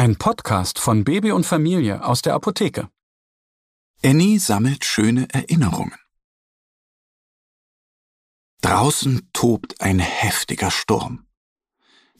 Ein Podcast von Baby und Familie aus der Apotheke. Annie sammelt schöne Erinnerungen. Draußen tobt ein heftiger Sturm.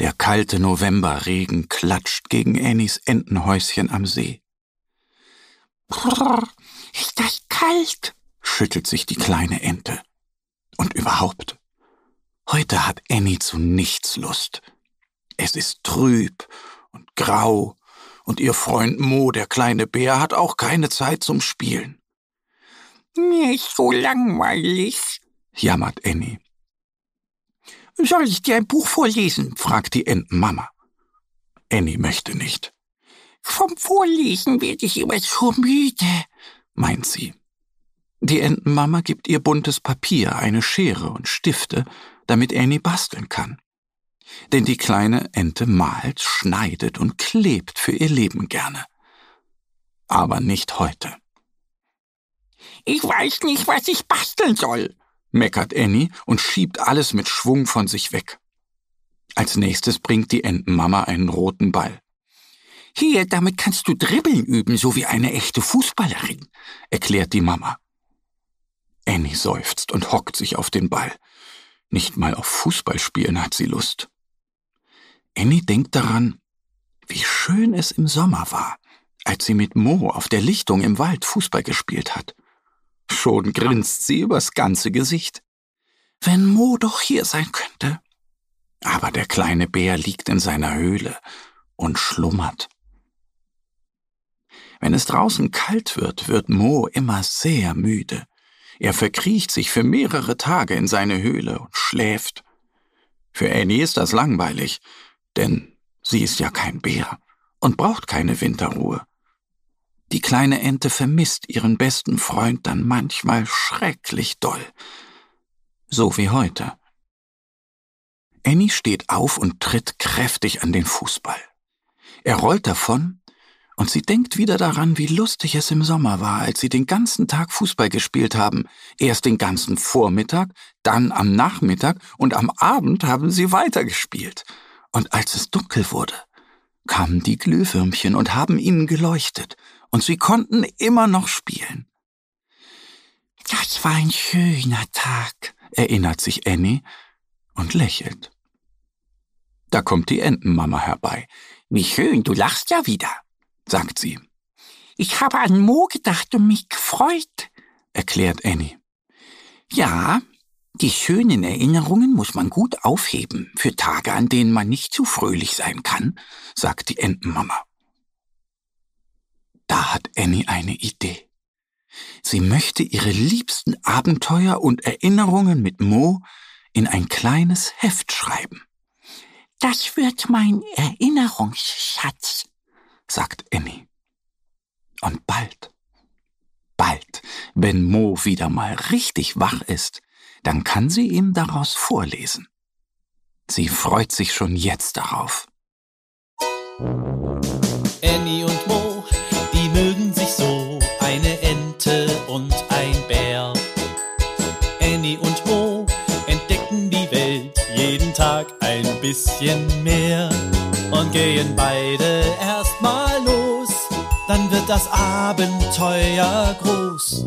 Der kalte Novemberregen klatscht gegen Annies Entenhäuschen am See. Brrr, ist das kalt? schüttelt sich die kleine Ente. Und überhaupt, heute hat Annie zu nichts Lust. Es ist trüb und grau, und ihr Freund Mo, der kleine Bär, hat auch keine Zeit zum Spielen. Mir ist so langweilig, jammert Annie. Soll ich dir ein Buch vorlesen? fragt die Entenmama. Annie möchte nicht. Vom Vorlesen werde ich immer so müde, meint sie. Die Entenmama gibt ihr buntes Papier, eine Schere und Stifte, damit Annie basteln kann. Denn die kleine Ente malt, schneidet und klebt für ihr Leben gerne. Aber nicht heute. Ich weiß nicht, was ich basteln soll, meckert Annie und schiebt alles mit Schwung von sich weg. Als nächstes bringt die Entenmama einen roten Ball. Hier, damit kannst du dribbeln üben, so wie eine echte Fußballerin, erklärt die Mama. Annie seufzt und hockt sich auf den Ball. Nicht mal auf Fußballspielen hat sie Lust. Annie denkt daran, wie schön es im Sommer war, als sie mit Mo auf der Lichtung im Wald Fußball gespielt hat. Schon grinst sie übers ganze Gesicht. Wenn Mo doch hier sein könnte. Aber der kleine Bär liegt in seiner Höhle und schlummert. Wenn es draußen kalt wird, wird Mo immer sehr müde. Er verkriecht sich für mehrere Tage in seine Höhle und schläft. Für Annie ist das langweilig, denn sie ist ja kein Bär und braucht keine Winterruhe. Die kleine Ente vermisst ihren besten Freund dann manchmal schrecklich doll. So wie heute. Annie steht auf und tritt kräftig an den Fußball. Er rollt davon, und sie denkt wieder daran, wie lustig es im Sommer war, als sie den ganzen Tag Fußball gespielt haben. Erst den ganzen Vormittag, dann am Nachmittag und am Abend haben sie weitergespielt. Und als es dunkel wurde, kamen die Glühwürmchen und haben ihnen geleuchtet, und sie konnten immer noch spielen. Das war ein schöner Tag, erinnert sich Annie und lächelt. Da kommt die Entenmama herbei. Wie schön, du lachst ja wieder, sagt sie. Ich habe an Mo gedacht und mich gefreut, erklärt Annie. Ja, die schönen Erinnerungen muss man gut aufheben für Tage, an denen man nicht zu fröhlich sein kann, sagt die Entenmama. Da hat Annie eine Idee. Sie möchte ihre liebsten Abenteuer und Erinnerungen mit Mo in ein kleines Heft schreiben. Das wird mein Erinnerungsschatz, sagt Annie. Und bald, bald, wenn Mo wieder mal richtig wach ist, dann kann sie ihm daraus vorlesen. Sie freut sich schon jetzt darauf. Annie und Mo, die mögen sich so, eine Ente und ein Bär. Annie und Mo entdecken die Welt jeden Tag ein bisschen mehr und gehen beide erstmal los, dann wird das Abenteuer groß.